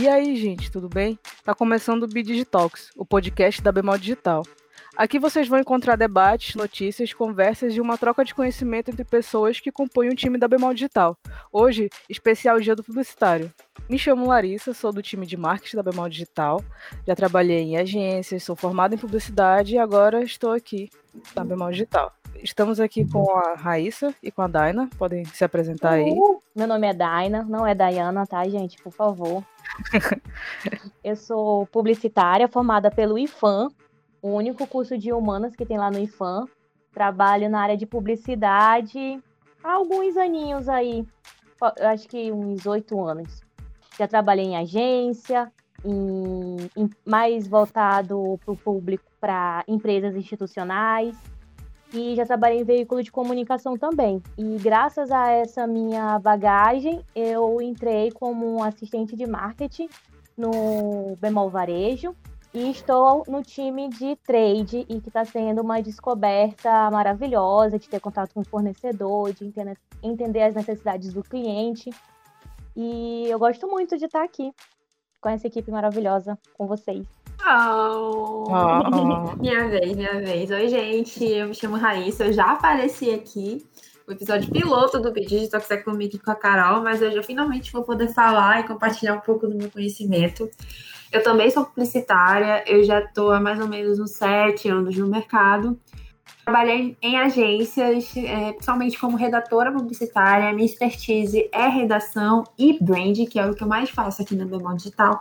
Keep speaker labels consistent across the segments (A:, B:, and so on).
A: E aí, gente, tudo bem? Tá começando o Bidigitalks, o podcast da Bemol Digital. Aqui vocês vão encontrar debates, notícias, conversas e uma troca de conhecimento entre pessoas que compõem o time da Bemol Digital. Hoje, especial Dia do Publicitário. Me chamo Larissa, sou do time de marketing da Bemol Digital. Já trabalhei em agências, sou formada em publicidade e agora estou aqui na Bemol Digital. Estamos aqui com a Raíssa e com a Daina. Podem se apresentar aí.
B: Uh, meu nome é Daina, não é Dayana, tá, gente? Por favor. eu sou publicitária formada pelo IFAM, o único curso de humanas que tem lá no IFAM. Trabalho na área de publicidade há alguns aninhos aí, acho que uns oito anos. Já trabalhei em agência, em, em mais voltado para o público, para empresas institucionais e já trabalhei em veículo de comunicação também. E graças a essa minha bagagem, eu entrei como assistente de marketing no Bemol Varejo e estou no time de trade e que está sendo uma descoberta maravilhosa de ter contato com o fornecedor, de entender, as necessidades do cliente. E eu gosto muito de estar aqui com essa equipe maravilhosa, com vocês.
C: Oh. oh. minha vez, minha vez. Oi, gente, eu me chamo Raíssa, eu já apareci aqui. O episódio piloto do Digital que é comigo e com a Carol, mas hoje eu finalmente vou poder falar e compartilhar um pouco do meu conhecimento. Eu também sou publicitária, eu já estou há mais ou menos uns sete anos no mercado. Trabalhei em agências, é, principalmente como redatora publicitária. Minha expertise é redação e brand, que é o que eu mais faço aqui na Bemol Digital,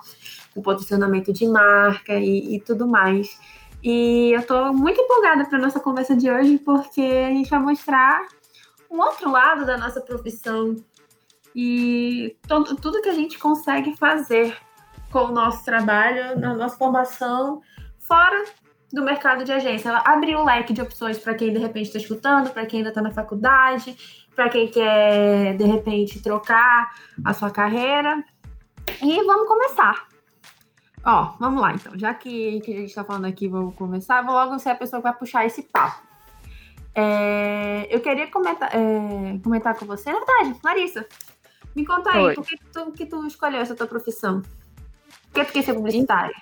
C: com posicionamento de marca e, e tudo mais. E eu estou muito empolgada para nossa conversa de hoje, porque a gente vai mostrar um outro lado da nossa profissão e tudo que a gente consegue fazer com o nosso trabalho, na nossa formação, fora do mercado de agência. Ela abriu um leque de opções para quem de repente está escutando, para quem ainda está na faculdade, para quem quer de repente trocar a sua carreira. E vamos começar. Ó, vamos lá então. Já que, que a gente está falando aqui, vamos começar. Vou logo ser a pessoa que vai puxar esse papo. É, eu queria comentar, é, comentar com você. Na verdade, Larissa, me conta aí, Oi. por que tu, que tu escolheu essa tua profissão? Por que tu quer ser publicitária?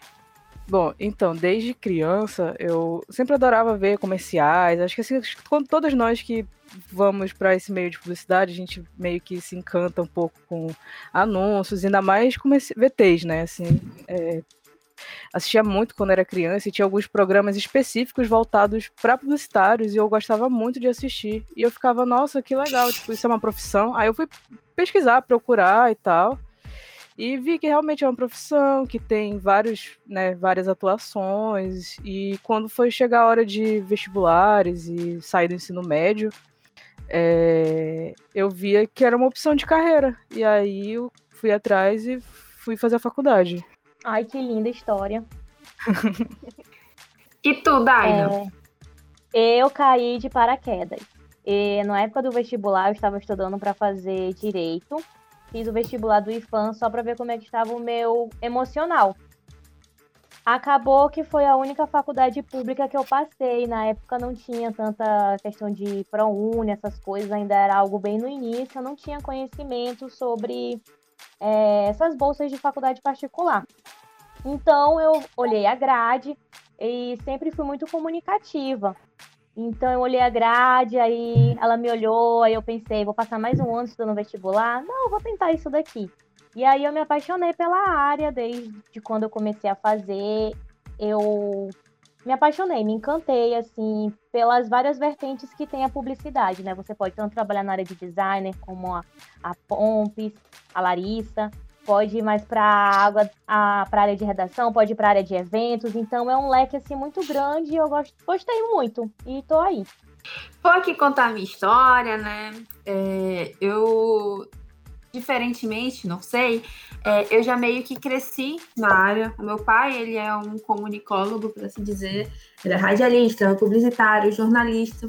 A: Bom, então, desde criança, eu sempre adorava ver comerciais. Acho que assim, quando todas nós que vamos para esse meio de publicidade, a gente meio que se encanta um pouco com anúncios, ainda mais com VTs, né? Assim, é, assistia muito quando era criança e tinha alguns programas específicos voltados para publicitários e eu gostava muito de assistir. E eu ficava, nossa, que legal, tipo, isso é uma profissão. Aí eu fui pesquisar, procurar e tal. E vi que realmente é uma profissão que tem vários, né, várias atuações. E quando foi chegar a hora de vestibulares e sair do ensino médio, é, eu via que era uma opção de carreira. E aí eu fui atrás e fui fazer a faculdade.
B: Ai, que linda história.
C: e tu, Daina?
B: É, eu caí de paraquedas. E, na época do vestibular, eu estava estudando para fazer direito fiz o vestibular do IFAM só para ver como é que estava o meu emocional. Acabou que foi a única faculdade pública que eu passei. Na época não tinha tanta questão de ProUni, essas coisas, ainda era algo bem no início. Eu não tinha conhecimento sobre é, essas bolsas de faculdade particular. Então eu olhei a grade e sempre fui muito comunicativa. Então eu olhei a grade, aí ela me olhou, aí eu pensei, vou passar mais um ano estudando vestibular? Não, vou tentar isso daqui. E aí eu me apaixonei pela área desde quando eu comecei a fazer. Eu me apaixonei, me encantei, assim, pelas várias vertentes que tem a publicidade, né? Você pode tanto trabalhar na área de designer, como a, a Pompes, a Larissa, pode ir mais para água, a para área de redação, pode ir para área de eventos. Então é um leque assim muito grande e eu gosto, gostei muito e tô aí.
C: Vou aqui contar a minha história, né? É, eu, diferentemente, não sei, é, eu já meio que cresci na área. O meu pai, ele é um comunicólogo, por assim dizer. Ele é radialista, publicitário, jornalista.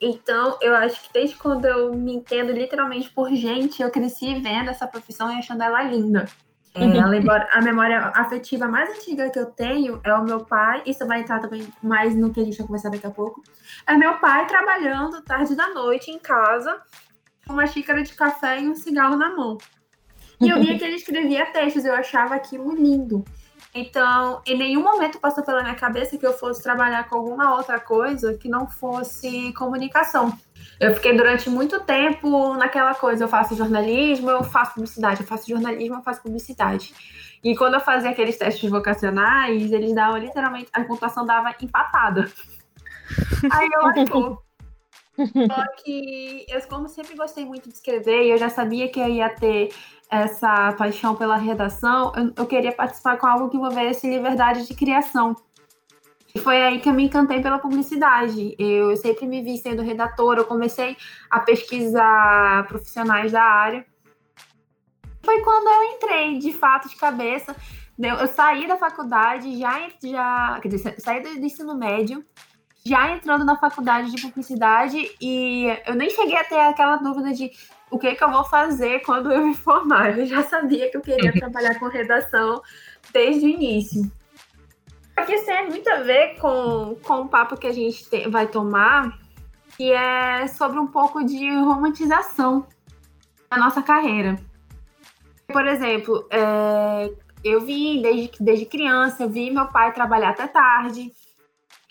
C: Então, eu acho que desde quando eu me entendo literalmente por gente, eu cresci vendo essa profissão e achando ela linda. É, uhum. a, a, memória afetiva mais antiga que eu tenho é o meu pai, isso vai entrar também mais no que a gente vai conversar daqui a pouco. É meu pai trabalhando tarde da noite em casa, com uma xícara de café e um cigarro na mão. E eu via que ele escrevia textos, eu achava aquilo lindo. Então, em nenhum momento passou pela minha cabeça que eu fosse trabalhar com alguma outra coisa que não fosse comunicação. Eu fiquei durante muito tempo naquela coisa, eu faço jornalismo, eu faço publicidade, eu faço jornalismo, eu faço publicidade. E quando eu fazia aqueles testes vocacionais, eles davam literalmente, a pontuação dava empatada. Aí eu achou. Só que eu, como sempre gostei muito de escrever, e eu já sabia que eu ia ter essa paixão pela redação, eu, eu queria participar com algo que envolvesse liberdade de criação. E foi aí que eu me encantei pela publicidade. Eu sempre me vi sendo redatora, eu comecei a pesquisar profissionais da área. Foi quando eu entrei, de fato, de cabeça. Eu saí da faculdade, já, já quer dizer, saí do ensino médio, já entrando na faculdade de publicidade e eu nem cheguei a ter aquela dúvida de o que, que eu vou fazer quando eu me formar. Eu já sabia que eu queria trabalhar com redação desde o início. Porque isso tem muito a ver com, com o papo que a gente tem, vai tomar, que é sobre um pouco de romantização da nossa carreira. Por exemplo, é, eu vi desde, desde criança, eu vi meu pai trabalhar até tarde.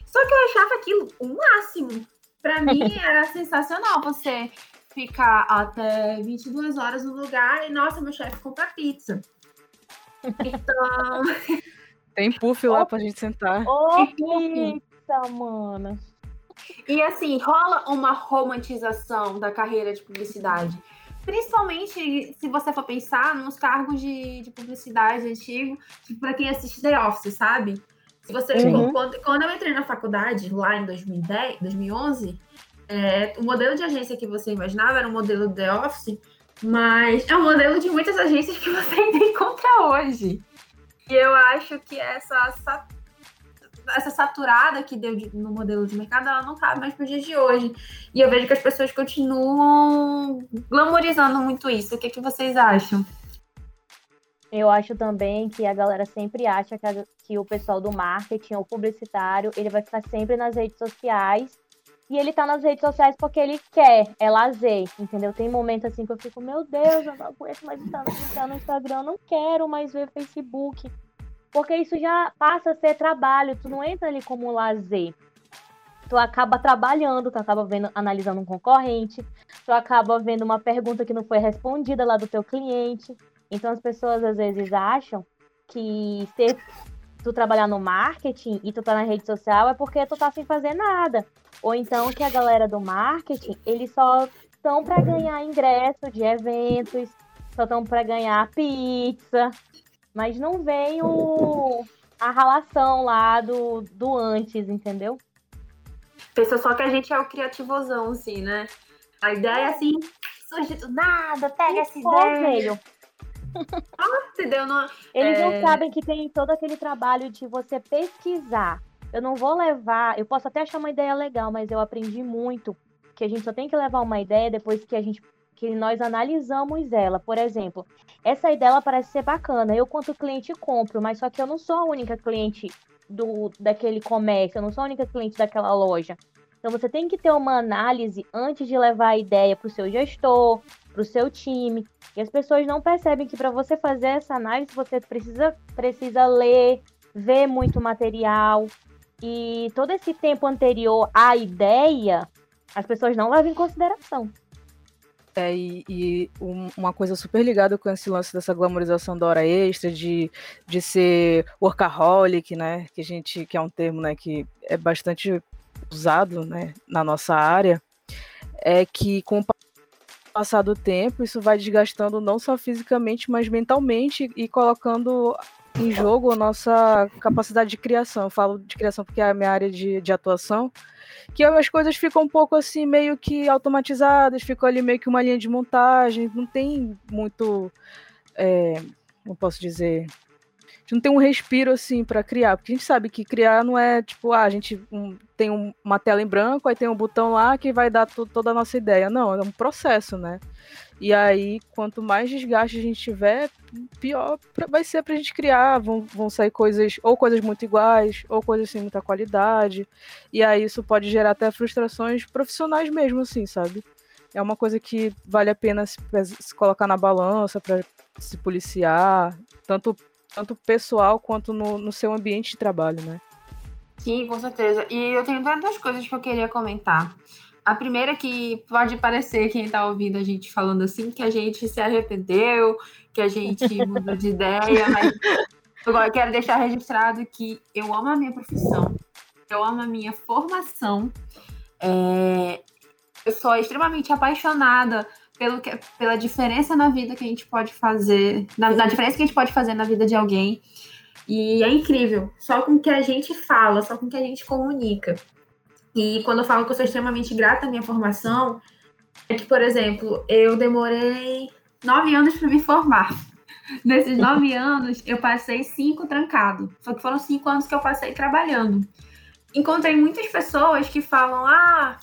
C: Só que eu achava aquilo o máximo. Para mim era sensacional você ficar até 22 horas no lugar e, nossa, meu chefe compra pizza. Então.
A: Tem puff lá oh, pra gente sentar.
B: Ô, oh, pizza, mano.
C: E assim, rola uma romantização da carreira de publicidade. Principalmente se você for pensar nos cargos de, de publicidade antigo, tipo, pra quem assiste The Office, sabe? Se você, uhum. tipo, quando, quando eu entrei na faculdade, lá em 2010, 2011, é, o modelo de agência que você imaginava era um modelo The Office, mas é um modelo de muitas agências que você ainda encontra hoje. E eu acho que essa, essa saturada que deu de, no modelo de mercado, ela não cabe mais para os dias de hoje. E eu vejo que as pessoas continuam glamorizando muito isso. O que, que vocês acham?
B: Eu acho também que a galera sempre acha que, a, que o pessoal do marketing ou publicitário, ele vai ficar sempre nas redes sociais e ele tá nas redes sociais porque ele quer, é lazer, entendeu? Tem momentos assim que eu fico, meu Deus, eu não aguento mais estar no Instagram, não quero mais ver Facebook. Porque isso já passa a ser trabalho, tu não entra ali como lazer. Tu acaba trabalhando, tu acaba vendo, analisando um concorrente, tu acaba vendo uma pergunta que não foi respondida lá do teu cliente. Então as pessoas às vezes acham que ser tu trabalhar no marketing e tu tá na rede social é porque tu tá sem fazer nada. Ou então que a galera do marketing, eles só estão para ganhar ingresso de eventos, só estão para ganhar pizza, mas não vem o, a relação lá do, do antes, entendeu?
C: Pensa só que a gente é o criativozão, assim, né? A ideia é assim, surge do nada, pega essa ideia. Ah, entendeu? Não,
B: Eles é... não sabem que tem todo aquele trabalho de você pesquisar. Eu não vou levar, eu posso até achar uma ideia legal, mas eu aprendi muito que a gente só tem que levar uma ideia depois que a gente que nós analisamos ela. Por exemplo, essa ideia ela parece ser bacana. Eu, quanto cliente, compro, mas só que eu não sou a única cliente do daquele comércio, eu não sou a única cliente daquela loja. Então você tem que ter uma análise antes de levar a ideia para o seu gestor, para o seu time. E as pessoas não percebem que para você fazer essa análise você precisa, precisa ler, ver muito material. E todo esse tempo anterior à ideia, as pessoas não levam em consideração.
A: É, e, e um, uma coisa super ligada com esse lance dessa glamorização da hora extra, de, de ser workaholic, né? Que a gente, que é um termo né, que é bastante usado né, na nossa área, é que com passar do tempo, isso vai desgastando não só fisicamente, mas mentalmente e colocando em jogo a nossa capacidade de criação. Eu falo de criação porque é a minha área de, de atuação, que as coisas ficam um pouco assim, meio que automatizadas, ficou ali meio que uma linha de montagem, não tem muito. É, não posso dizer gente não tem um respiro assim para criar, porque a gente sabe que criar não é tipo, ah, a gente um, tem um, uma tela em branco, aí tem um botão lá que vai dar toda a nossa ideia. Não, é um processo, né? E aí, quanto mais desgaste a gente tiver, pior vai ser pra gente criar. Vão, vão sair coisas, ou coisas muito iguais, ou coisas sem muita qualidade. E aí isso pode gerar até frustrações profissionais mesmo, assim, sabe? é uma coisa que vale a pena se, se colocar na balança para se policiar, tanto, tanto pessoal quanto no, no seu ambiente de trabalho, né?
C: Sim, com certeza. E eu tenho tantas coisas que eu queria comentar. A primeira que pode parecer quem está ouvindo a gente falando assim, que a gente se arrependeu, que a gente mudou de ideia, mas eu quero deixar registrado que eu amo a minha profissão, eu amo a minha formação, é... eu sou extremamente apaixonada pelo que, pela diferença na vida que a gente pode fazer, na, na diferença que a gente pode fazer na vida de alguém. E é incrível, só com o que a gente fala, só com o que a gente comunica. E quando eu falo que eu sou extremamente grata à minha formação, é que, por exemplo, eu demorei nove anos para me formar. Nesses nove anos, eu passei cinco trancado. Só que foram cinco anos que eu passei trabalhando. Encontrei muitas pessoas que falam: ah,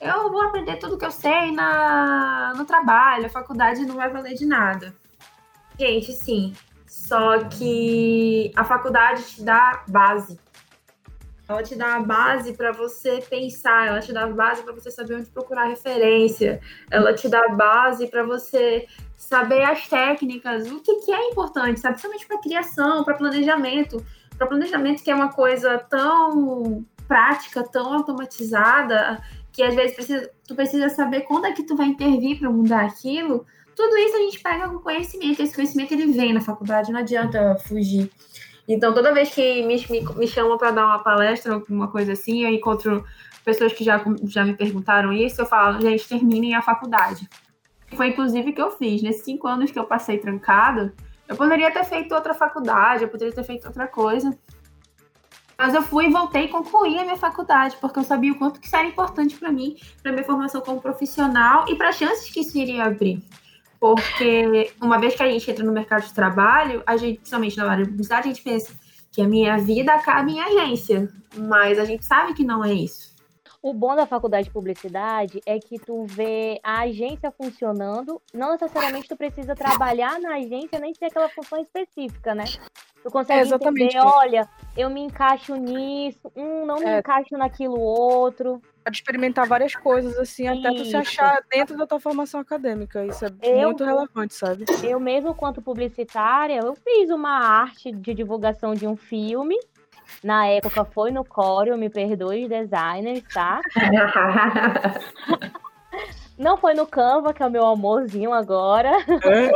C: eu vou aprender tudo que eu sei na, no trabalho, a faculdade não vai valer de nada. Gente, sim, só que a faculdade te dá base. Ela te dá a base para você pensar, ela te dá a base para você saber onde procurar referência, ela te dá a base para você saber as técnicas, o que, que é importante, sabe? Principalmente para criação, para planejamento. Para planejamento, que é uma coisa tão prática, tão automatizada, que às vezes precisa, tu precisa saber quando é que tu vai intervir para mudar aquilo. Tudo isso a gente pega com conhecimento. Esse conhecimento ele vem na faculdade, não adianta fugir. Então, toda vez que me, me, me chamam para dar uma palestra, alguma coisa assim, eu encontro pessoas que já, já me perguntaram isso, eu falo, gente, terminem a faculdade. Foi inclusive que eu fiz. Nesses cinco anos que eu passei trancada, eu poderia ter feito outra faculdade, eu poderia ter feito outra coisa. Mas eu fui e voltei e concluí a minha faculdade, porque eu sabia o quanto que isso era importante para mim, para minha formação como profissional e para as chances que isso iria abrir. Porque uma vez que a gente entra no mercado de trabalho, a gente, principalmente na área de publicidade, a gente pensa que a minha vida acaba em agência. Mas a gente sabe que não é isso.
B: O bom da faculdade de publicidade é que tu vê a agência funcionando, não necessariamente tu precisa trabalhar na agência nem ter aquela função específica, né? Tu consegue é exatamente. entender, olha, eu me encaixo nisso, um, não me é. encaixo naquilo outro.
A: Pode experimentar várias coisas, assim, Isso. até tu se achar dentro da tua formação acadêmica. Isso é eu, muito relevante, sabe?
B: Eu mesmo, quanto publicitária, eu fiz uma arte de divulgação de um filme. Na época foi no Coreo, me perdoe os designers, tá? Não foi no Canva, que é o meu amorzinho agora. É.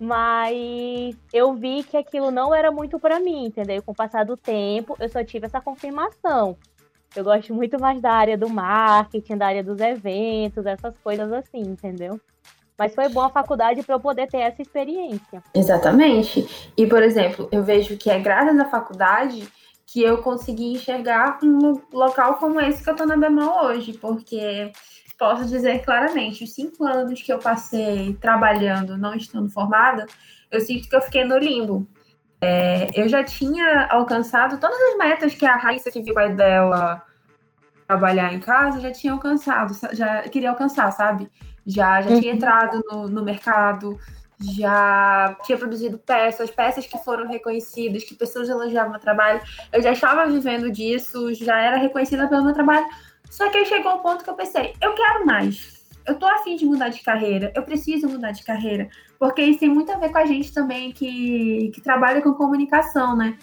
B: Mas eu vi que aquilo não era muito para mim, entendeu? Com o passar do tempo, eu só tive essa confirmação. Eu gosto muito mais da área do marketing, da área dos eventos, essas coisas assim, entendeu? Mas foi boa a faculdade para eu poder ter essa experiência.
C: Exatamente. E, por exemplo, eu vejo que é graças à faculdade que eu consegui enxergar um local como esse que eu tô na Bemol hoje, porque posso dizer claramente, os cinco anos que eu passei trabalhando, não estando formada, eu sinto que eu fiquei no limbo. É, eu já tinha alcançado todas as metas que a Raíssa, que viu a dela trabalhar em casa, já tinha alcançado, já queria alcançar, sabe? Já, já tinha uhum. entrado no, no mercado, já tinha produzido peças, peças que foram reconhecidas, que pessoas elogiavam meu trabalho. Eu já estava vivendo disso, já era reconhecida pelo meu trabalho. Só que aí chegou um ponto que eu pensei, eu quero mais. Eu tô afim de mudar de carreira, eu preciso mudar de carreira, porque isso tem muito a ver com a gente também que, que trabalha com comunicação, né?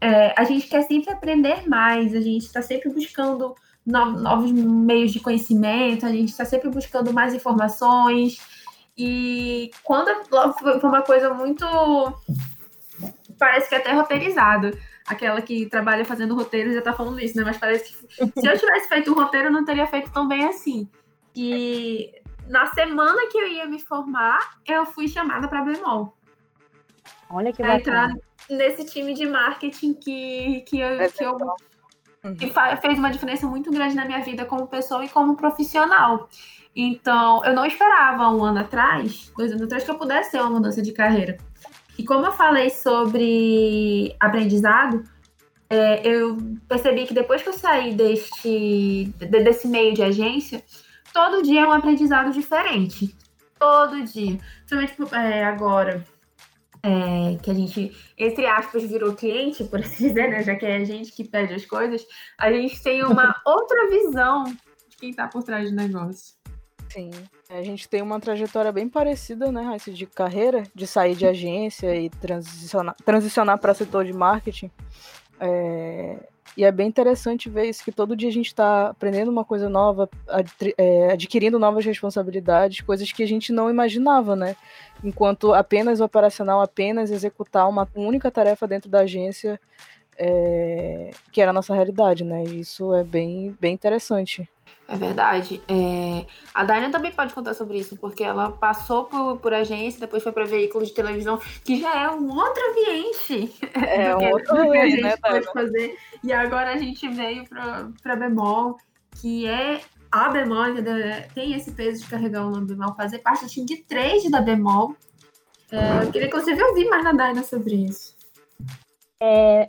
C: É, a gente quer sempre aprender mais, a gente está sempre buscando novos meios de conhecimento, a gente está sempre buscando mais informações. E quando foi uma coisa muito. Parece que até roteirizado. Aquela que trabalha fazendo roteiro já tá falando isso, né? Mas parece que se eu tivesse feito o roteiro, eu não teria feito tão bem assim. E na semana que eu ia me formar, eu fui chamada para Bemol.
B: Olha que bacana. entrar
C: nesse time de marketing que, que eu, é que eu que fez uma diferença muito grande na minha vida como pessoa e como profissional. Então, eu não esperava um ano atrás, dois anos atrás, que eu pudesse ter uma mudança de carreira. E como eu falei sobre aprendizado, é, eu percebi que depois que eu saí deste, desse meio de agência, todo dia é um aprendizado diferente. Todo dia. Principalmente é, agora, é, que a gente, entre aspas, virou cliente, por assim dizer, né? Já que é a gente que pede as coisas, a gente tem uma outra visão quem tá por trás do negócio.
A: Sim. A gente tem uma trajetória bem parecida, né, Raíssa, de carreira, de sair de agência e transicionar, transicionar para setor de marketing. É, e é bem interessante ver isso, que todo dia a gente está aprendendo uma coisa nova, é, adquirindo novas responsabilidades, coisas que a gente não imaginava, né? Enquanto apenas operacional, apenas executar uma única tarefa dentro da agência, é, que era a nossa realidade, né? E isso é bem, bem interessante.
C: É verdade. É... A Daina também pode contar sobre isso, porque ela passou por, por agência, depois foi para veículo de televisão, que já é um outro ambiente.
A: É um outro que a gente né,
C: pode fazer. E agora a gente veio para Bemol, que é a Bemol, tem esse peso de carregar o nome Bemol, fazer parte do time de trade da Bemol. É, eu queria que você ouvir mais na Daina sobre isso.
B: É,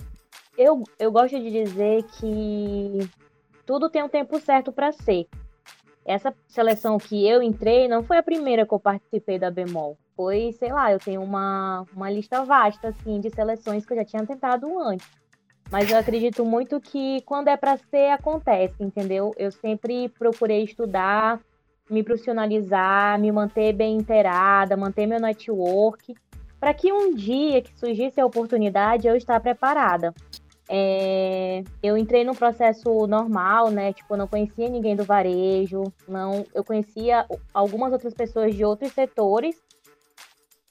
B: eu, eu gosto de dizer que tudo tem um tempo certo para ser. Essa seleção que eu entrei não foi a primeira que eu participei da Bemol. Foi, sei lá, eu tenho uma, uma lista vasta assim de seleções que eu já tinha tentado antes. Mas eu acredito muito que quando é para ser, acontece, entendeu? Eu sempre procurei estudar, me profissionalizar, me manter bem inteirada, manter meu network, para que um dia que surgisse a oportunidade eu estar preparada. É, eu entrei no processo normal, né? Tipo, eu não conhecia ninguém do varejo, não, eu conhecia algumas outras pessoas de outros setores,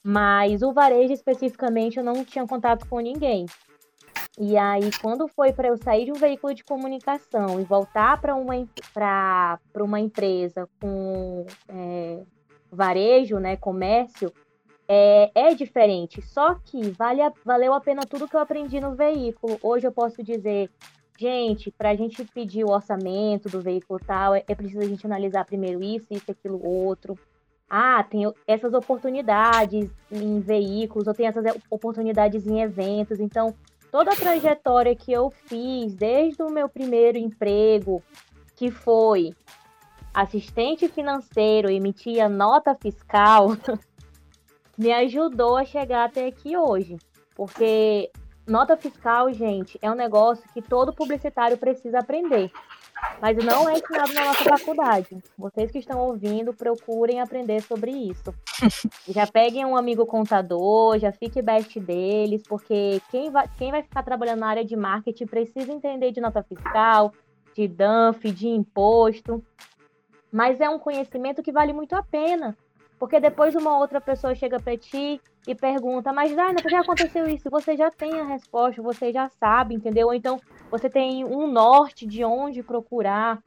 B: mas o varejo especificamente eu não tinha contato com ninguém. E aí, quando foi para eu sair de um veículo de comunicação e voltar para uma, uma empresa com é, varejo, né, comércio, é, é diferente. Só que vale a, valeu a pena tudo que eu aprendi no veículo. Hoje eu posso dizer, gente, para a gente pedir o orçamento do veículo tal, é, é preciso a gente analisar primeiro isso, isso, aquilo, outro. Ah, tem essas oportunidades em veículos, ou tem essas oportunidades em eventos. Então, toda a trajetória que eu fiz, desde o meu primeiro emprego, que foi assistente financeiro, emitia nota fiscal, me ajudou a chegar até aqui hoje. Porque nota fiscal, gente, é um negócio que todo publicitário precisa aprender. Mas não é ensinado na nossa faculdade. Vocês que estão ouvindo, procurem aprender sobre isso. Já peguem um amigo contador, já fique best deles, porque quem vai, quem vai ficar trabalhando na área de marketing precisa entender de nota fiscal, de DANF, de imposto. Mas é um conhecimento que vale muito a pena. Porque depois uma outra pessoa chega para ti e pergunta, mas Daina, por que aconteceu isso? Você já tem a resposta, você já sabe, entendeu? Então você tem um norte de onde procurar.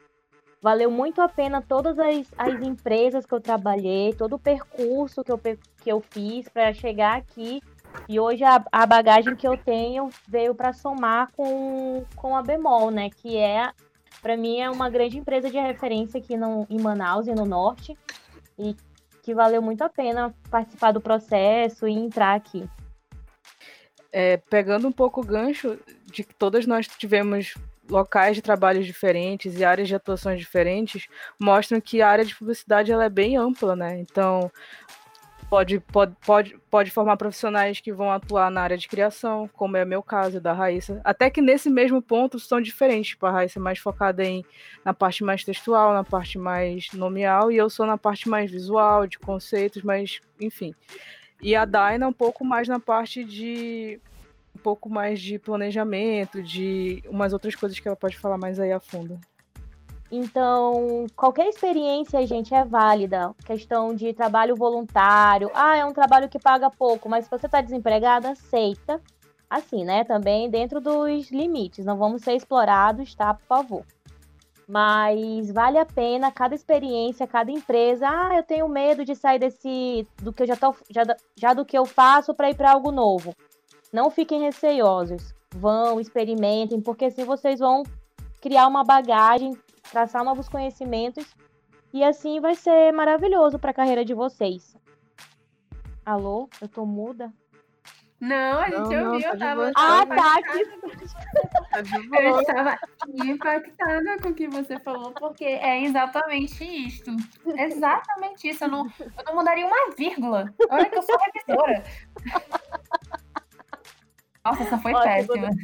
B: Valeu muito a pena todas as, as empresas que eu trabalhei, todo o percurso que eu, que eu fiz para chegar aqui. E hoje a, a bagagem que eu tenho veio para somar com, com a Bemol, né? Que é, para mim, é uma grande empresa de referência aqui no, em Manaus e no Norte. E que valeu muito a pena participar do processo e entrar aqui.
A: É, pegando um pouco o gancho de que todas nós tivemos locais de trabalhos diferentes e áreas de atuações diferentes, mostram que a área de publicidade ela é bem ampla, né? Então, pode, pode, pode, pode formar profissionais que vão atuar na área de criação, como é meu caso da Raíssa. Até que nesse mesmo ponto são diferentes. Tipo, a Raíssa é mais focada em, na parte mais textual, na parte mais nomeal, e eu sou na parte mais visual, de conceitos, mas enfim. E a Daina um pouco mais na parte de um pouco mais de planejamento, de umas outras coisas que ela pode falar mais aí a fundo.
B: Então, qualquer experiência, gente, é válida. Questão de trabalho voluntário. Ah, é um trabalho que paga pouco, mas se você está desempregado, aceita. Assim, né? Também dentro dos limites. Não vamos ser explorados, tá? Por favor. Mas vale a pena cada experiência, cada empresa. Ah, eu tenho medo de sair desse do que eu já tô já, já do que eu faço para ir para algo novo. Não fiquem receosos. Vão, experimentem, porque assim vocês vão criar uma bagagem traçar novos conhecimentos e assim vai ser maravilhoso para a carreira de vocês. Alô, eu tô muda?
C: Não, a gente não, ouviu,
B: não,
C: eu tava.
B: Ah, tá. Aqui.
C: Tá eu estava impactada com o que você falou, porque é exatamente isso. Exatamente isso. Eu não, eu não mudaria uma vírgula. Olha que eu sou revisora. Nossa, essa foi péssima.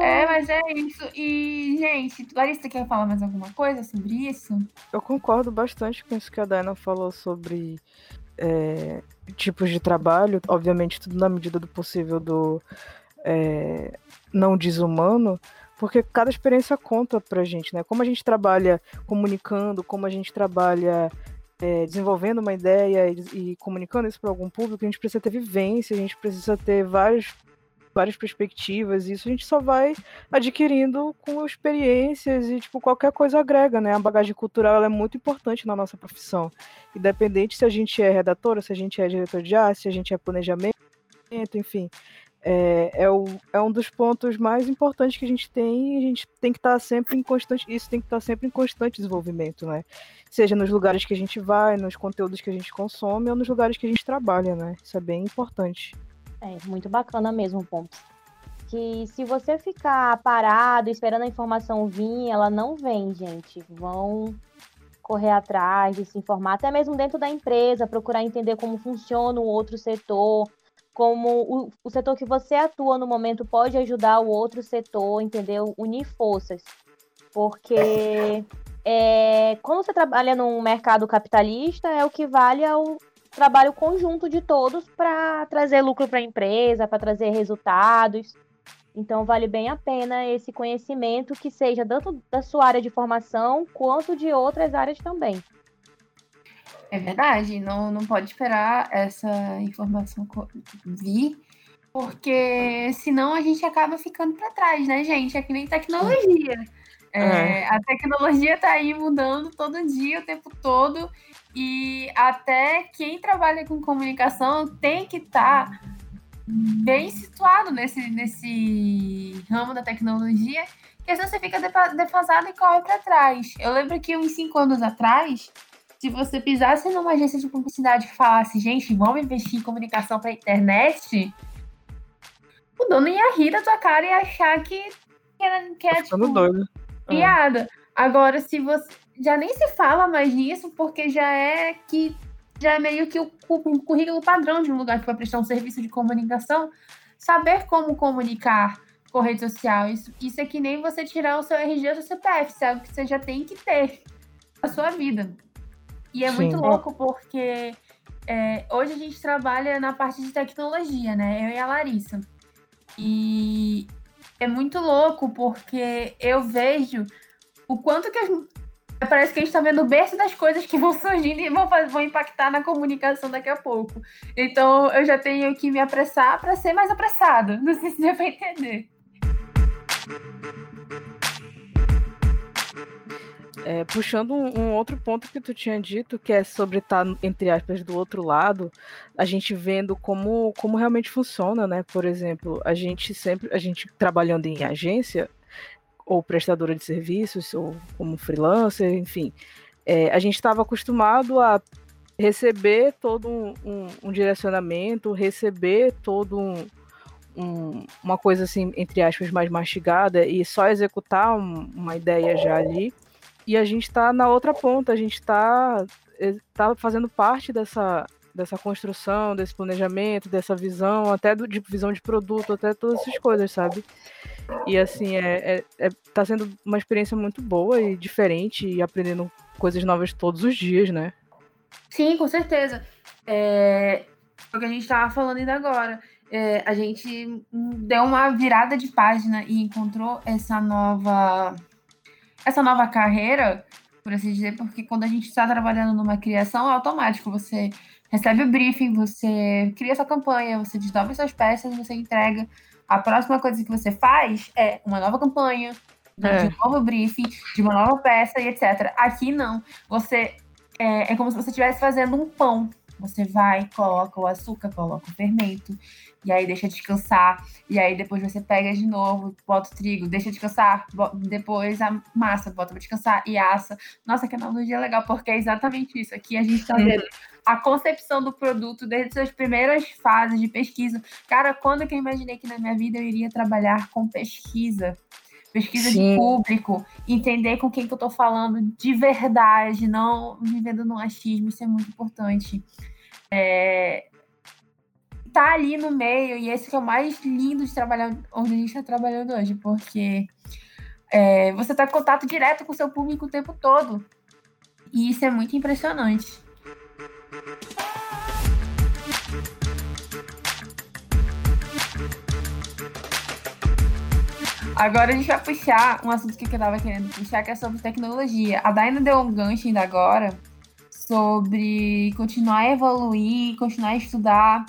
C: É, mas é isso. E, gente, Larissa, quer falar mais alguma coisa sobre isso?
A: Eu concordo bastante com isso que a Diana falou sobre é, tipos de trabalho. Obviamente, tudo na medida do possível do é, não desumano, porque cada experiência conta pra gente, né? Como a gente trabalha comunicando, como a gente trabalha é, desenvolvendo uma ideia e, e comunicando isso para algum público, a gente precisa ter vivência, a gente precisa ter vários várias perspectivas, e isso a gente só vai adquirindo com experiências e, tipo, qualquer coisa agrega, né? A bagagem cultural é muito importante na nossa profissão. Independente se a gente é redatora, se a gente é diretor de arte, se a gente é planejamento, enfim é, é, o, é um dos pontos mais importantes que a gente tem a gente tem que estar tá sempre em constante, isso tem que estar tá sempre em constante desenvolvimento, né? Seja nos lugares que a gente vai, nos conteúdos que a gente consome ou nos lugares que a gente trabalha, né? Isso é bem importante.
B: É, muito bacana mesmo, ponto. Que se você ficar parado esperando a informação vir, ela não vem, gente. Vão correr atrás de se informar, até mesmo dentro da empresa, procurar entender como funciona o outro setor, como o, o setor que você atua no momento pode ajudar o outro setor, entendeu? Unir forças. Porque é, quando você trabalha num mercado capitalista, é o que vale ao trabalho conjunto de todos para trazer lucro para a empresa, para trazer resultados. Então, vale bem a pena esse conhecimento que seja tanto da sua área de formação quanto de outras áreas também.
C: É verdade, não, não pode esperar essa informação vir, porque senão a gente acaba ficando para trás, né, gente? É que nem tecnologia. É, é. A tecnologia está aí mudando todo dia, o tempo todo, e até quem trabalha com comunicação tem que estar tá bem situado nesse, nesse ramo da tecnologia, porque senão você fica defasado e corre para trás. Eu lembro que uns cinco anos atrás, se você pisasse numa agência de publicidade que falasse, gente, vamos investir em comunicação para internet, o dono ia rir da tua cara e achar que, que, era, que é, tipo, doido. piada. Ah. Agora, se você. Já nem se fala mais nisso, porque já é que. Já é meio que o, o currículo padrão de um lugar que vai prestar um serviço de comunicação. Saber como comunicar com rede social. Isso, isso é que nem você tirar o seu RG ou seu CPF, sabe? Que você já tem que ter a sua vida. E é Sim. muito louco porque é, hoje a gente trabalha na parte de tecnologia, né? Eu e a Larissa. E é muito louco porque eu vejo o quanto que as, parece que a gente está vendo o berço das coisas que vão surgindo e vão, vão impactar na comunicação daqui a pouco. Então eu já tenho que me apressar para ser mais apressada. Não sei se deu para entender.
A: É, puxando um, um, outro ponto que tu tinha dito, que é sobre estar, tá, entre aspas, do outro lado, a gente vendo como, como realmente funciona, né? Por exemplo, a gente sempre, a gente trabalhando em agência, ou prestadora de serviços, ou como freelancer, enfim, é, a gente estava acostumado a receber todo um, um, um direcionamento, receber todo um, um, uma coisa assim, entre aspas, mais mastigada e só executar um, uma ideia já ali. E a gente está na outra ponta, a gente está eh, tá fazendo parte dessa, dessa construção, desse planejamento, dessa visão, até do, de visão de produto, até todas essas coisas, sabe? E assim, é, é, é, tá sendo uma experiência muito boa e diferente e aprendendo coisas novas todos os dias, né?
C: Sim, com certeza. É, o que a gente estava falando ainda agora. É, a gente deu uma virada de página e encontrou essa nova essa nova carreira, por assim dizer, porque quando a gente está trabalhando numa criação, é automático. Você recebe o briefing, você cria sua campanha, você desdobra suas peças, você entrega. A próxima coisa que você faz é uma nova campanha, é. de um novo briefing, de uma nova peça e etc. Aqui não. Você é, é como se você estivesse fazendo um pão. Você vai, coloca o açúcar, coloca o fermento, e aí deixa descansar, e aí depois você pega de novo, bota o trigo, deixa descansar, depois a massa, bota para descansar e assa. Nossa, que analogia legal, porque é exatamente isso. Aqui a gente está vendo a concepção do produto desde suas primeiras fases de pesquisa. Cara, quando que eu imaginei que na minha vida eu iria trabalhar com pesquisa? Pesquisa Sim. de público, entender com quem que eu estou falando de verdade, não vivendo no achismo, isso é muito importante. É, tá ali no meio, e esse que é o mais lindo de trabalhar onde a gente está trabalhando hoje, porque é, você está em contato direto com o seu público o tempo todo. E isso é muito impressionante. Agora a gente vai puxar um assunto que eu tava querendo puxar, que é sobre tecnologia. A Daina deu um gancho ainda agora sobre continuar a evoluir, continuar a estudar.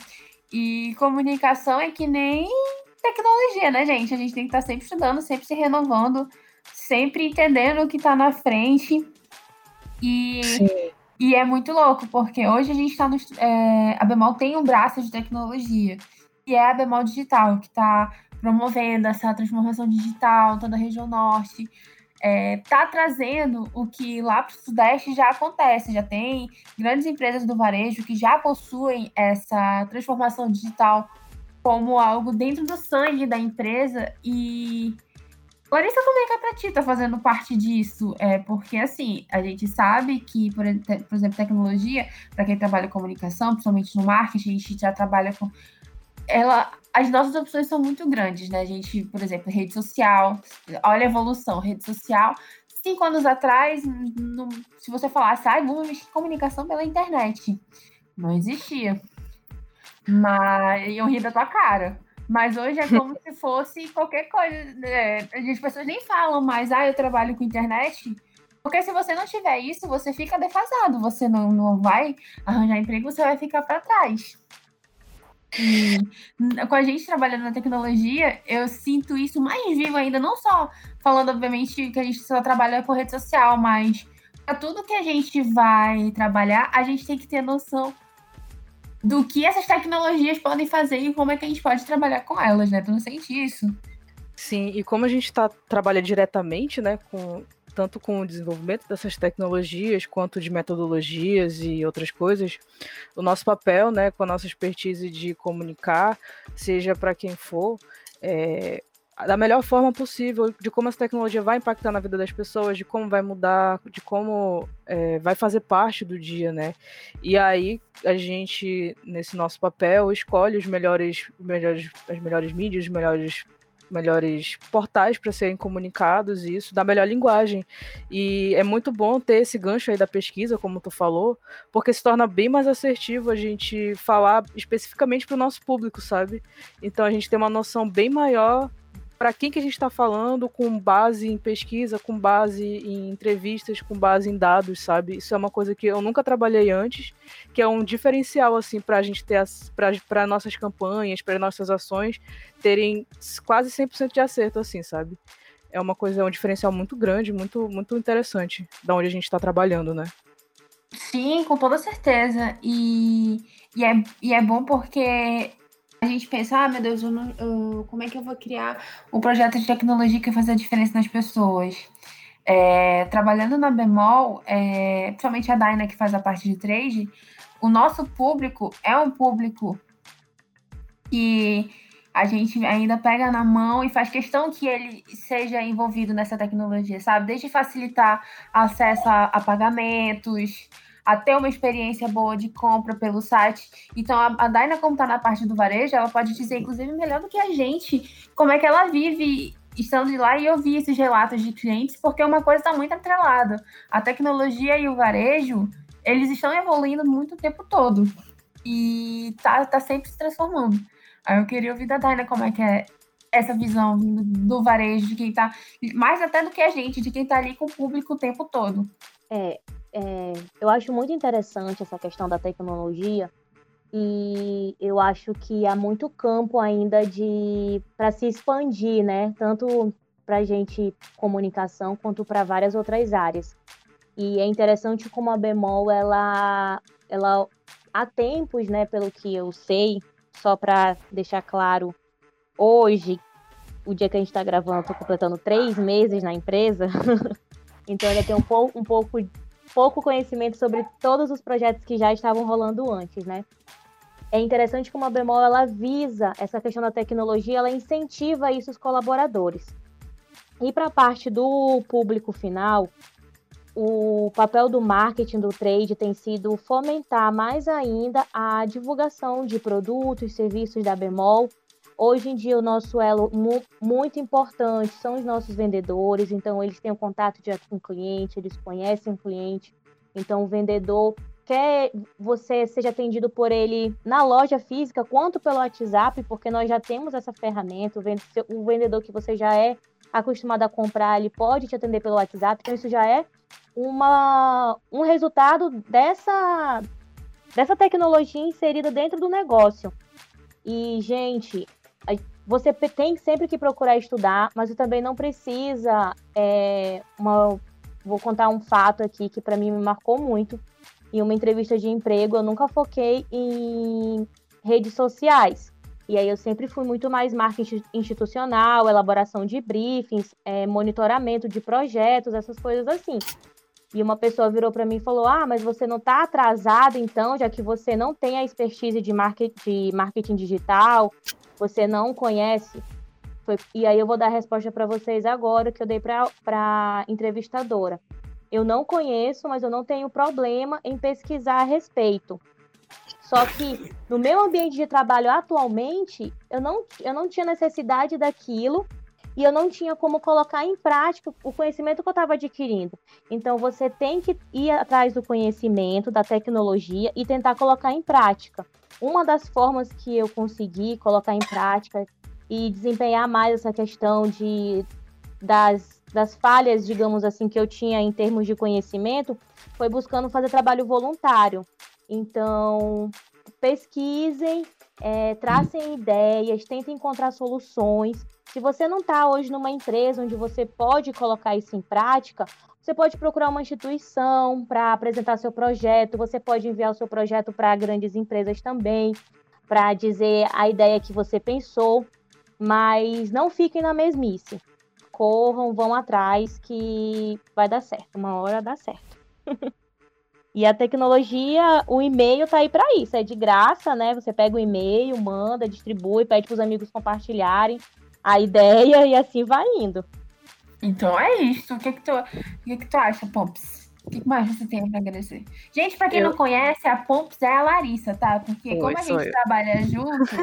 C: E comunicação é que nem tecnologia, né, gente? A gente tem que estar tá sempre estudando, sempre se renovando, sempre entendendo o que está na frente. E, e é muito louco, porque hoje a gente está no. É, a Bemol tem um braço de tecnologia, que é a Bemol Digital, que está promovendo essa transformação digital em toda a região norte. Está é, trazendo o que lá para o Sudeste já acontece, já tem grandes empresas do varejo que já possuem essa transformação digital como algo dentro do sangue da empresa e Larissa, como é que a Tati está fazendo parte disso? É, porque, assim, a gente sabe que, por, por exemplo, tecnologia, para quem trabalha com comunicação, principalmente no marketing, a gente já trabalha com. Ela, as nossas opções são muito grandes, né? A gente, por exemplo, rede social, olha a evolução, rede social. Cinco anos atrás, no, se você falasse, ah, vamos comunicação pela internet, não existia. Mas iam rir da tua cara. Mas hoje é como se fosse qualquer coisa. Né? As pessoas nem falam mais, ah, eu trabalho com internet. Porque se você não tiver isso, você fica defasado. Você não, não vai arranjar emprego, você vai ficar para trás. E com a gente trabalhando na tecnologia, eu sinto isso mais vivo ainda, não só falando, obviamente, que a gente só trabalha com rede social, mas para tudo que a gente vai trabalhar, a gente tem que ter noção do que essas tecnologias podem fazer e como é que a gente pode trabalhar com elas, né? Tu não sente isso?
A: Sim, e como a gente tá, trabalha diretamente, né, com, tanto com o desenvolvimento dessas tecnologias quanto de metodologias e outras coisas, o nosso papel, né, com a nossa expertise de comunicar, seja para quem for, é, da melhor forma possível, de como essa tecnologia vai impactar na vida das pessoas, de como vai mudar, de como é, vai fazer parte do dia, né? E aí a gente, nesse nosso papel, escolhe os melhores, melhores as melhores mídias, os melhores melhores portais para serem comunicados e isso da melhor linguagem. E é muito bom ter esse gancho aí da pesquisa, como tu falou, porque se torna bem mais assertivo a gente falar especificamente para o nosso público, sabe? Então a gente tem uma noção bem maior para quem que a gente está falando com base em pesquisa, com base em entrevistas, com base em dados, sabe? Isso é uma coisa que eu nunca trabalhei antes, que é um diferencial assim para a gente ter para nossas campanhas, para nossas ações terem quase 100% de acerto assim, sabe? É uma coisa, é um diferencial muito grande, muito muito interessante da onde a gente está trabalhando, né?
C: Sim, com toda certeza. E, e, é, e é bom porque a gente pensa, ah, meu Deus, eu não, eu, como é que eu vou criar um projeto de tecnologia que vai fazer a diferença nas pessoas? É, trabalhando na Bemol, é, principalmente a Daina que faz a parte de trade, o nosso público é um público que a gente ainda pega na mão e faz questão que ele seja envolvido nessa tecnologia, sabe? Desde facilitar acesso a, a pagamentos, a ter uma experiência boa de compra pelo site. Então, a, a Daina, como está na parte do varejo, ela pode dizer, inclusive, melhor do que a gente, como é que ela vive estando de lá e ouvir esses relatos de clientes, porque uma coisa está muito atrelada. A tecnologia e o varejo, eles estão evoluindo muito o tempo todo. E tá, tá sempre se transformando. Aí eu queria ouvir da Daina como é que é essa visão do, do varejo, de quem tá. Mais até do que a gente, de quem tá ali com o público o tempo todo.
B: É, é, eu acho muito interessante essa questão da tecnologia e eu acho que há muito campo ainda de para se expandir, né? Tanto para gente comunicação quanto para várias outras áreas. E é interessante como a Bemol ela ela há tempos, né? Pelo que eu sei, só para deixar claro, hoje o dia que a gente está gravando, estou completando três meses na empresa. então ele tem um pouco, um pouco pouco conhecimento sobre todos os projetos que já estavam rolando antes, né? É interessante como a Bemol ela visa essa questão da tecnologia, ela incentiva isso os colaboradores. E para a parte do público final, o papel do marketing do trade tem sido fomentar mais ainda a divulgação de produtos, serviços da Bemol. Hoje em dia, o nosso elo mu muito importante são os nossos vendedores, então eles têm o um contato direto com o cliente, eles conhecem o cliente. Então, o vendedor quer você seja atendido por ele na loja física quanto pelo WhatsApp, porque nós já temos essa ferramenta. O vendedor que você já é acostumado a comprar, ele pode te atender pelo WhatsApp. Então, isso já é uma, um resultado dessa, dessa tecnologia inserida dentro do negócio. E, gente, você tem sempre que procurar estudar, mas você também não precisa. É, uma, vou contar um fato aqui que para mim me marcou muito em uma entrevista de emprego, eu nunca foquei em redes sociais. E aí eu sempre fui muito mais marketing institucional, elaboração de briefings, é, monitoramento de projetos, essas coisas assim. E uma pessoa virou para mim e falou: Ah, mas você não está atrasado então, já que você não tem a expertise de de marketing digital, você não conhece. Foi... E aí eu vou dar a resposta para vocês agora que eu dei para a entrevistadora. Eu não conheço, mas eu não tenho problema em pesquisar a respeito. Só que no meu ambiente de trabalho atualmente, eu não, eu não tinha necessidade daquilo e eu não tinha como colocar em prática o conhecimento que eu estava adquirindo. Então você tem que ir atrás do conhecimento, da tecnologia e tentar colocar em prática. Uma das formas que eu consegui colocar em prática e desempenhar mais essa questão de das das falhas, digamos assim, que eu tinha em termos de conhecimento, foi buscando fazer trabalho voluntário. Então, pesquisem, é, tracem ideias, tentem encontrar soluções. Se você não está hoje numa empresa onde você pode colocar isso em prática, você pode procurar uma instituição para apresentar seu projeto, você pode enviar o seu projeto para grandes empresas também, para dizer a ideia que você pensou, mas não fiquem na mesmice corram, vão atrás, que vai dar certo. Uma hora dá certo. e a tecnologia, o e-mail tá aí para isso, é de graça, né? Você pega o e-mail, manda, distribui, pede para os amigos compartilharem a ideia e assim vai indo.
C: Então é isso. O que que tu, o que que tu acha, Pomps? O que mais você tem para agradecer? Gente, para quem eu... não conhece, a Pomps é a Larissa, tá? Porque Oi, como a gente eu. trabalha junto,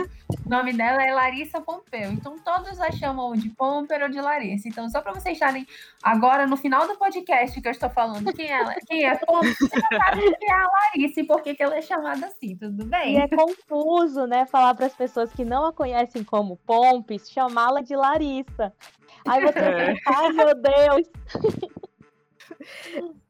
C: o nome dela é Larissa Pompeu. Então todos a chamam de Pomper ou de Larissa. Então, só para vocês estarem agora no final do podcast que eu estou falando quem é, quem é Pomps, você já sabe que é a Larissa e por que, ela é chamada assim, tudo bem?
B: E é confuso, né? Falar para as pessoas que não a conhecem como Pomps, chamá-la de Larissa. Aí você é. ai meu Deus!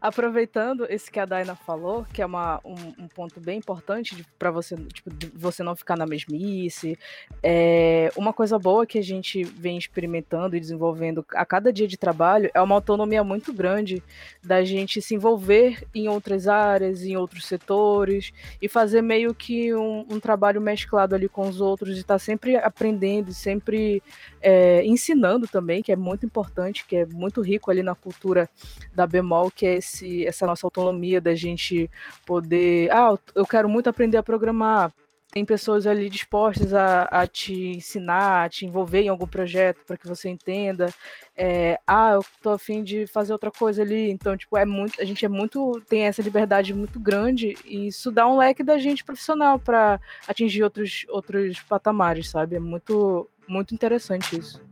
A: Aproveitando esse que a Daina falou, que é uma, um, um ponto bem importante para você, tipo, você não ficar na mesmice. É, uma coisa boa que a gente vem experimentando e desenvolvendo a cada dia de trabalho é uma autonomia muito grande da gente se envolver em outras áreas, em outros setores e fazer meio que um, um trabalho mesclado ali com os outros e estar tá sempre aprendendo, sempre é, ensinando também, que é muito importante, que é muito rico ali na cultura da bemol, que é esse, essa nossa autonomia da gente poder. Ah, eu quero muito aprender a programar. Tem pessoas ali dispostas a, a te ensinar, a te envolver em algum projeto para que você entenda. É, ah, eu tô afim de fazer outra coisa ali. Então, tipo, é muito, a gente é muito, tem essa liberdade muito grande e isso dá um leque da gente profissional para atingir outros, outros patamares, sabe? É muito, muito interessante isso.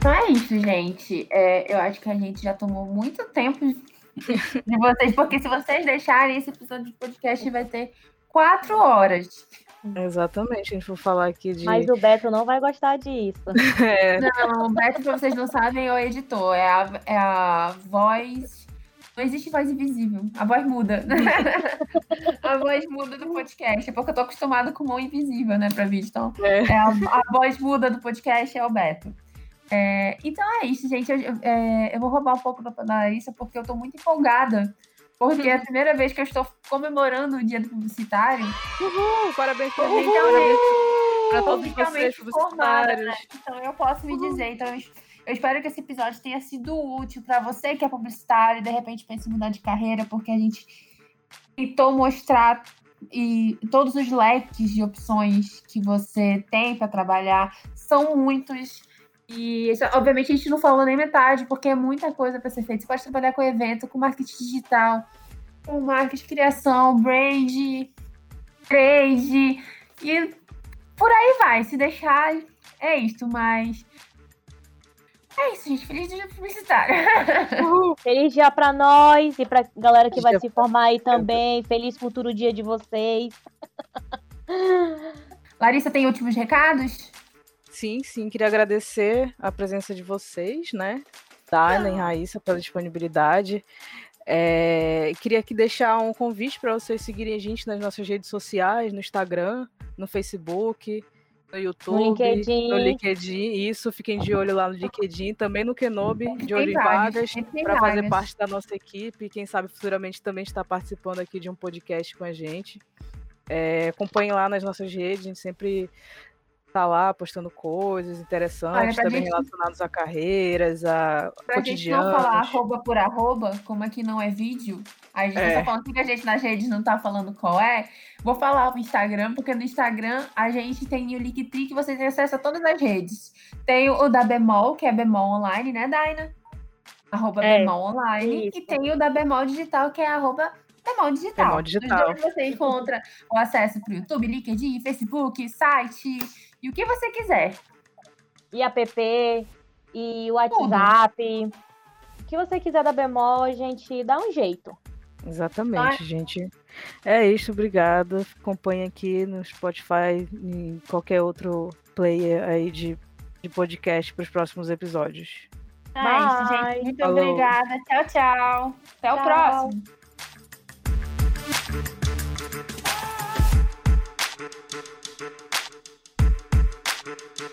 C: Então é isso, gente. É, eu acho que a gente já tomou muito tempo de vocês, porque se vocês deixarem esse episódio de podcast vai ter quatro horas.
A: Exatamente, a gente for falar aqui de.
B: Mas o Beto não vai gostar disso.
C: É. Não, o Beto, pra vocês não sabem, é o editor. É a, é a voz. Não existe voz invisível. A voz muda. a voz muda do podcast. É porque eu tô acostumada com mão invisível, né, pra vídeo. Então, é. É a, a voz muda do podcast é o Beto. É, então é isso, gente. Eu, é, eu, vou roubar um pouco da, Larissa porque eu estou muito empolgada. Porque é a primeira vez que eu estou comemorando o dia do publicitário.
A: Uhul! Parabéns pra gente, parabéns para todos vocês publicitários. Né?
C: Então eu posso me dizer. Então eu espero que esse episódio tenha sido útil para você que é publicitário e de repente pensa em mudar de carreira, porque a gente tentou mostrar e todos os leques de opções que você tem para trabalhar são muitos E obviamente a gente não falou nem metade, porque é muita coisa para ser feita. Você pode trabalhar com evento, com marketing digital, com marketing, criação, brand, trade, e por aí vai. Se deixar, é isto, mas. É isso, gente. Feliz dia publicitário.
B: Feliz dia pra nós e pra galera que vai se formar aí também. Feliz futuro dia de vocês.
C: Larissa, tem últimos recados?
A: Sim, sim. Queria agradecer a presença de vocês, né? Dana e Raíssa, pela disponibilidade. É, queria aqui deixar um convite para vocês seguirem a gente nas nossas redes sociais, no Instagram, no Facebook, no YouTube, no LinkedIn. no LinkedIn. Isso, fiquem de olho lá no LinkedIn, também no Kenobi, de olho em vagas, para fazer parte da nossa equipe. Quem sabe futuramente também está participando aqui de um podcast com a gente. É, acompanhem lá nas nossas redes, a gente sempre tá lá postando coisas interessantes, Olha, também gente... relacionadas a carreiras, a
C: pra cotidianos. gente não falar arroba por arroba, como aqui não é vídeo, a gente é. tá falando que a gente nas redes não tá falando qual é, vou falar o Instagram, porque no Instagram a gente tem o Linktree que vocês têm acesso a todas as redes. Tem o da Bemol, que é Bemol Online, né, Daina? Arroba é. Bemol Online. Isso. E tem o da Bemol Digital, que é arroba Bemol Digital.
A: Bemol Digital.
C: você encontra o acesso para o YouTube, LinkedIn, Facebook, site e o que você quiser.
B: E app, e WhatsApp. Tudo. O que você quiser da Bemol, a gente dá um jeito.
A: Exatamente, gente. É isso, obrigada. Acompanhe aqui no Spotify e qualquer outro player aí de, de podcast para os próximos episódios.
C: É isso, gente. Muito Falou. obrigada. Tchau, tchau. Até tchau. o próximo. the